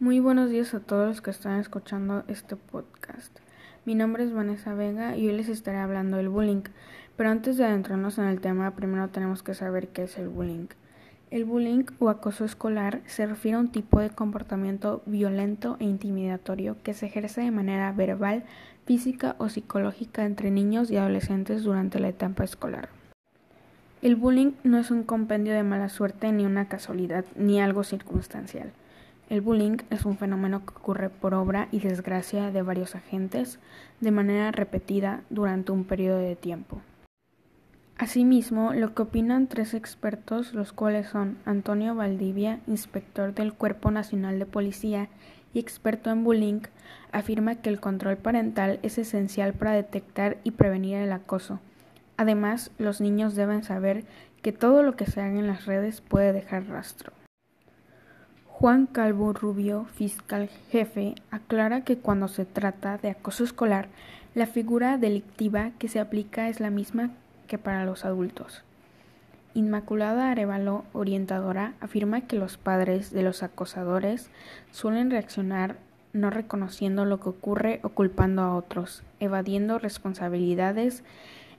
Muy buenos días a todos los que están escuchando este podcast. Mi nombre es Vanessa Vega y hoy les estaré hablando del bullying. Pero antes de adentrarnos en el tema, primero tenemos que saber qué es el bullying. El bullying o acoso escolar se refiere a un tipo de comportamiento violento e intimidatorio que se ejerce de manera verbal, física o psicológica entre niños y adolescentes durante la etapa escolar. El bullying no es un compendio de mala suerte ni una casualidad ni algo circunstancial. El bullying es un fenómeno que ocurre por obra y desgracia de varios agentes de manera repetida durante un periodo de tiempo. Asimismo, lo que opinan tres expertos, los cuales son Antonio Valdivia, inspector del Cuerpo Nacional de Policía y experto en bullying, afirma que el control parental es esencial para detectar y prevenir el acoso. Además, los niños deben saber que todo lo que se haga en las redes puede dejar rastro. Juan Calvo Rubio, fiscal jefe, aclara que cuando se trata de acoso escolar, la figura delictiva que se aplica es la misma que para los adultos. Inmaculada Arevalo, orientadora, afirma que los padres de los acosadores suelen reaccionar no reconociendo lo que ocurre o culpando a otros, evadiendo responsabilidades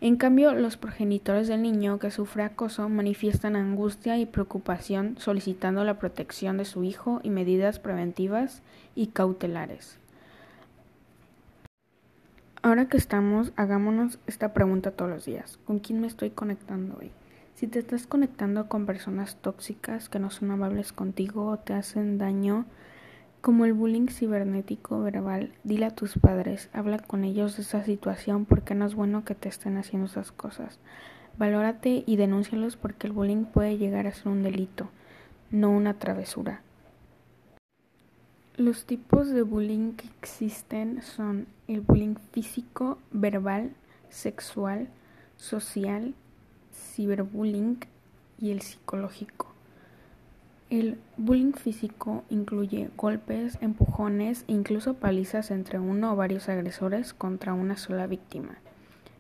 en cambio, los progenitores del niño que sufre acoso manifiestan angustia y preocupación solicitando la protección de su hijo y medidas preventivas y cautelares. Ahora que estamos, hagámonos esta pregunta todos los días. ¿Con quién me estoy conectando hoy? Si te estás conectando con personas tóxicas que no son amables contigo o te hacen daño, como el bullying cibernético verbal, dile a tus padres, habla con ellos de esa situación porque no es bueno que te estén haciendo esas cosas. Valórate y denúncialos porque el bullying puede llegar a ser un delito, no una travesura. Los tipos de bullying que existen son el bullying físico, verbal, sexual, social, ciberbullying y el psicológico. El bullying físico incluye golpes, empujones e incluso palizas entre uno o varios agresores contra una sola víctima.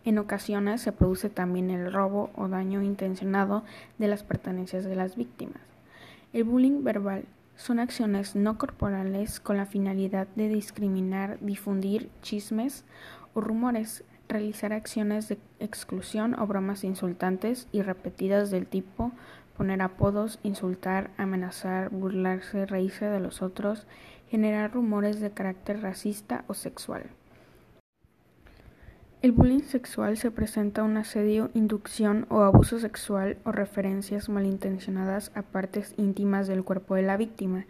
En ocasiones se produce también el robo o daño intencionado de las pertenencias de las víctimas. El bullying verbal son acciones no corporales con la finalidad de discriminar, difundir chismes o rumores, realizar acciones de exclusión o bromas insultantes y repetidas del tipo poner apodos, insultar, amenazar, burlarse, reírse de los otros, generar rumores de carácter racista o sexual. El bullying sexual se presenta un asedio, inducción o abuso sexual o referencias malintencionadas a partes íntimas del cuerpo de la víctima.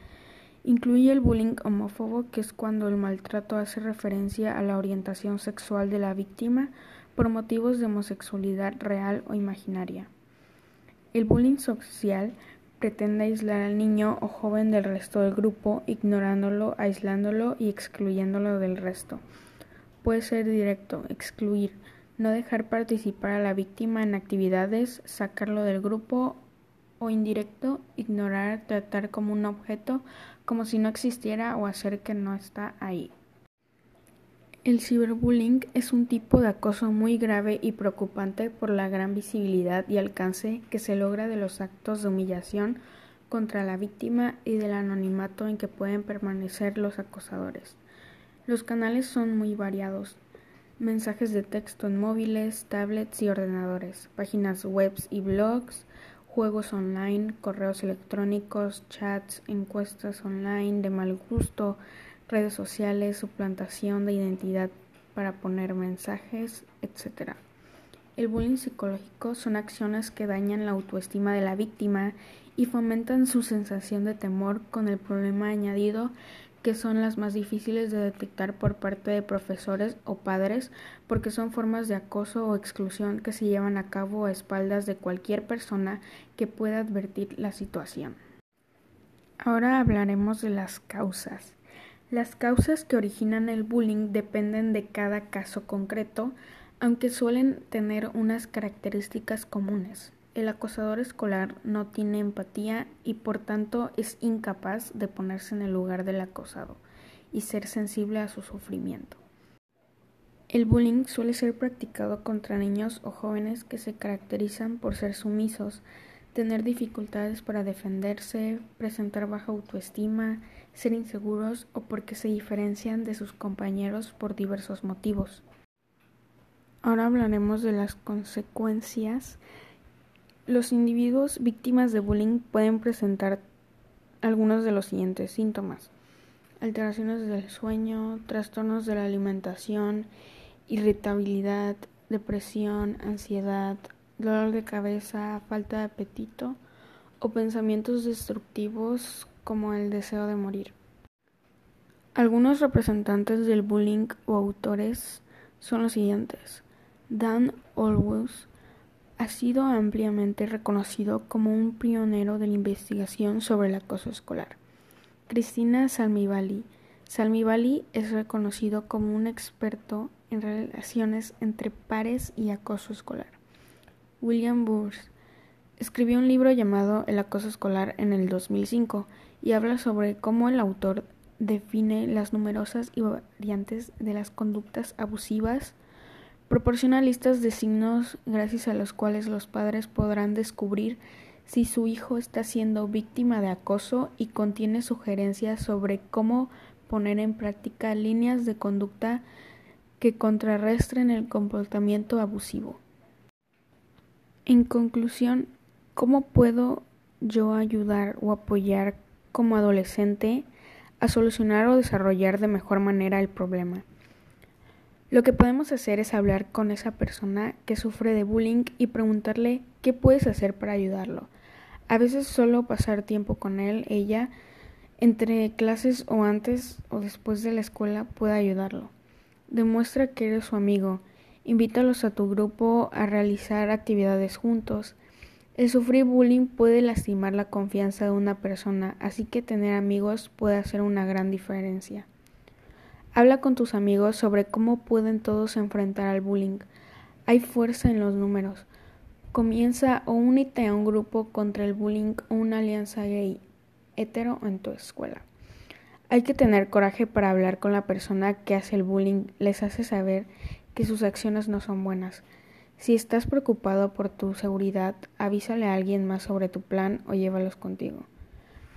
Incluye el bullying homófobo, que es cuando el maltrato hace referencia a la orientación sexual de la víctima por motivos de homosexualidad real o imaginaria. El bullying social pretende aislar al niño o joven del resto del grupo, ignorándolo, aislándolo y excluyéndolo del resto. Puede ser directo, excluir, no dejar participar a la víctima en actividades, sacarlo del grupo o indirecto, ignorar, tratar como un objeto, como si no existiera o hacer que no está ahí. El ciberbullying es un tipo de acoso muy grave y preocupante por la gran visibilidad y alcance que se logra de los actos de humillación contra la víctima y del anonimato en que pueden permanecer los acosadores. Los canales son muy variados. Mensajes de texto en móviles, tablets y ordenadores, páginas web y blogs, juegos online, correos electrónicos, chats, encuestas online de mal gusto, redes sociales, suplantación de identidad para poner mensajes, etc. El bullying psicológico son acciones que dañan la autoestima de la víctima y fomentan su sensación de temor con el problema añadido que son las más difíciles de detectar por parte de profesores o padres porque son formas de acoso o exclusión que se llevan a cabo a espaldas de cualquier persona que pueda advertir la situación. Ahora hablaremos de las causas. Las causas que originan el bullying dependen de cada caso concreto, aunque suelen tener unas características comunes. El acosador escolar no tiene empatía y por tanto es incapaz de ponerse en el lugar del acosado y ser sensible a su sufrimiento. El bullying suele ser practicado contra niños o jóvenes que se caracterizan por ser sumisos, tener dificultades para defenderse, presentar baja autoestima, ser inseguros o porque se diferencian de sus compañeros por diversos motivos. Ahora hablaremos de las consecuencias. Los individuos víctimas de bullying pueden presentar algunos de los siguientes síntomas. Alteraciones del sueño, trastornos de la alimentación, irritabilidad, depresión, ansiedad, dolor de cabeza, falta de apetito o pensamientos destructivos como el deseo de morir. Algunos representantes del bullying o autores son los siguientes. Dan Olwus ha sido ampliamente reconocido como un pionero de la investigación sobre el acoso escolar. Cristina Salmivali. Salmivali es reconocido como un experto en relaciones entre pares y acoso escolar. William Burns escribió un libro llamado El acoso escolar en el 2005 y habla sobre cómo el autor define las numerosas y variantes de las conductas abusivas Proporciona listas de signos gracias a los cuales los padres podrán descubrir si su hijo está siendo víctima de acoso y contiene sugerencias sobre cómo poner en práctica líneas de conducta que contrarresten el comportamiento abusivo. En conclusión, ¿cómo puedo yo ayudar o apoyar como adolescente a solucionar o desarrollar de mejor manera el problema? Lo que podemos hacer es hablar con esa persona que sufre de bullying y preguntarle qué puedes hacer para ayudarlo. A veces solo pasar tiempo con él, ella, entre clases o antes o después de la escuela puede ayudarlo. Demuestra que eres su amigo. Invítalos a tu grupo a realizar actividades juntos. El sufrir bullying puede lastimar la confianza de una persona, así que tener amigos puede hacer una gran diferencia. Habla con tus amigos sobre cómo pueden todos enfrentar al bullying. Hay fuerza en los números. Comienza o únete a un grupo contra el bullying o una alianza gay, hetero en tu escuela. Hay que tener coraje para hablar con la persona que hace el bullying, les hace saber que sus acciones no son buenas. Si estás preocupado por tu seguridad, avísale a alguien más sobre tu plan o llévalos contigo.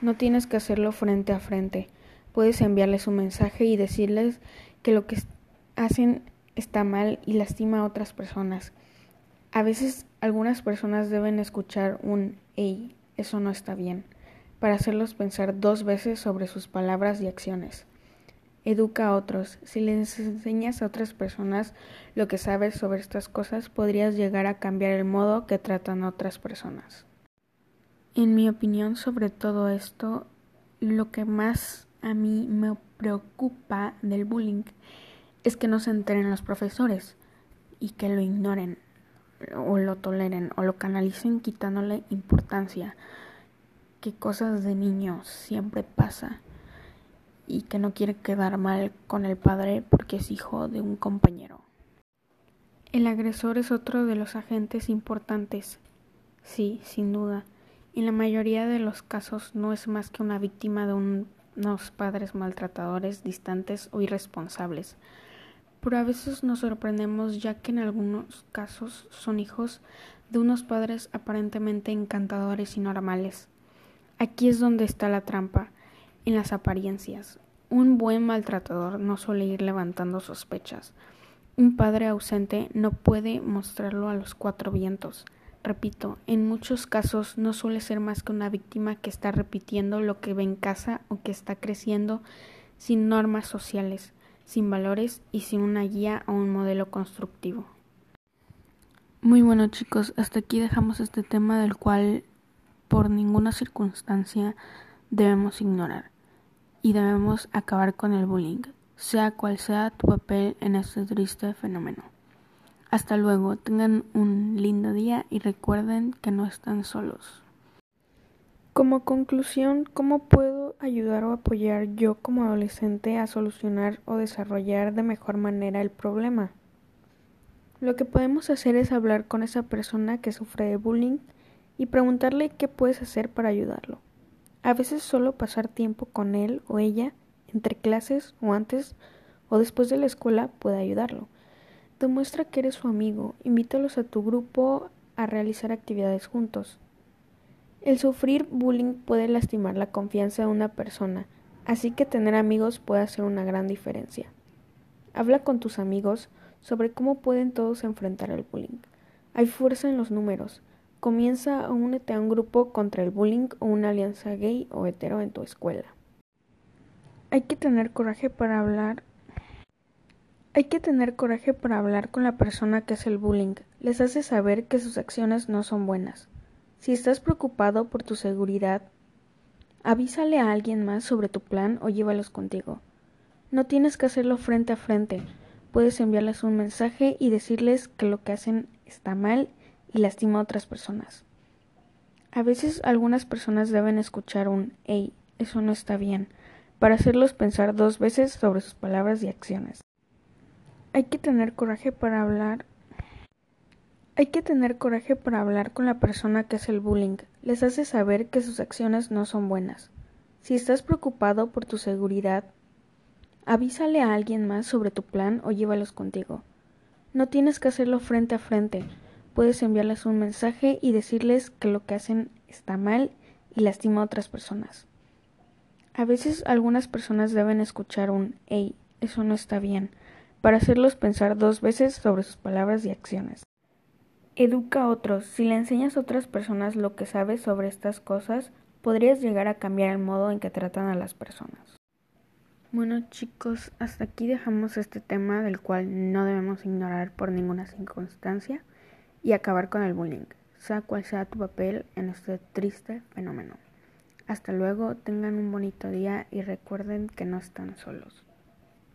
No tienes que hacerlo frente a frente. Puedes enviarles un mensaje y decirles que lo que hacen está mal y lastima a otras personas. A veces algunas personas deben escuchar un hey, eso no está bien, para hacerlos pensar dos veces sobre sus palabras y acciones. Educa a otros. Si les enseñas a otras personas lo que sabes sobre estas cosas, podrías llegar a cambiar el modo que tratan a otras personas. En mi opinión sobre todo esto, lo que más a mí me preocupa del bullying es que no se enteren los profesores y que lo ignoren o lo toleren o lo canalicen quitándole importancia. Que cosas de niños siempre pasa y que no quiere quedar mal con el padre porque es hijo de un compañero. El agresor es otro de los agentes importantes. Sí, sin duda. En la mayoría de los casos no es más que una víctima de un unos padres maltratadores, distantes o irresponsables. Pero a veces nos sorprendemos ya que en algunos casos son hijos de unos padres aparentemente encantadores y normales. Aquí es donde está la trampa, en las apariencias. Un buen maltratador no suele ir levantando sospechas. Un padre ausente no puede mostrarlo a los cuatro vientos. Repito, en muchos casos no suele ser más que una víctima que está repitiendo lo que ve en casa o que está creciendo sin normas sociales, sin valores y sin una guía o un modelo constructivo. Muy bueno chicos, hasta aquí dejamos este tema del cual por ninguna circunstancia debemos ignorar y debemos acabar con el bullying, sea cual sea tu papel en este triste fenómeno. Hasta luego, tengan un lindo día y recuerden que no están solos. Como conclusión, ¿cómo puedo ayudar o apoyar yo como adolescente a solucionar o desarrollar de mejor manera el problema? Lo que podemos hacer es hablar con esa persona que sufre de bullying y preguntarle qué puedes hacer para ayudarlo. A veces solo pasar tiempo con él o ella entre clases o antes o después de la escuela puede ayudarlo. Demuestra que eres su amigo, invítalos a tu grupo a realizar actividades juntos. El sufrir bullying puede lastimar la confianza de una persona, así que tener amigos puede hacer una gran diferencia. Habla con tus amigos sobre cómo pueden todos enfrentar el bullying. Hay fuerza en los números. Comienza a únete a un grupo contra el bullying o una alianza gay o hetero en tu escuela. Hay que tener coraje para hablar. Hay que tener coraje para hablar con la persona que hace el bullying. Les hace saber que sus acciones no son buenas. Si estás preocupado por tu seguridad, avísale a alguien más sobre tu plan o llévalos contigo. No tienes que hacerlo frente a frente. Puedes enviarles un mensaje y decirles que lo que hacen está mal y lastima a otras personas. A veces algunas personas deben escuchar un hey, eso no está bien, para hacerlos pensar dos veces sobre sus palabras y acciones. Hay que tener coraje para hablar hay que tener coraje para hablar con la persona que hace el bullying. Les hace saber que sus acciones no son buenas. Si estás preocupado por tu seguridad, avísale a alguien más sobre tu plan o llévalos contigo. No tienes que hacerlo frente a frente. Puedes enviarles un mensaje y decirles que lo que hacen está mal y lastima a otras personas. A veces algunas personas deben escuchar un hey, eso no está bien, para hacerlos pensar dos veces sobre sus palabras y acciones. Educa a otros. Si le enseñas a otras personas lo que sabes sobre estas cosas, podrías llegar a cambiar el modo en que tratan a las personas. Bueno chicos, hasta aquí dejamos este tema del cual no debemos ignorar por ninguna circunstancia y acabar con el bullying, sea cual sea tu papel en este triste fenómeno. Hasta luego, tengan un bonito día y recuerden que no están solos.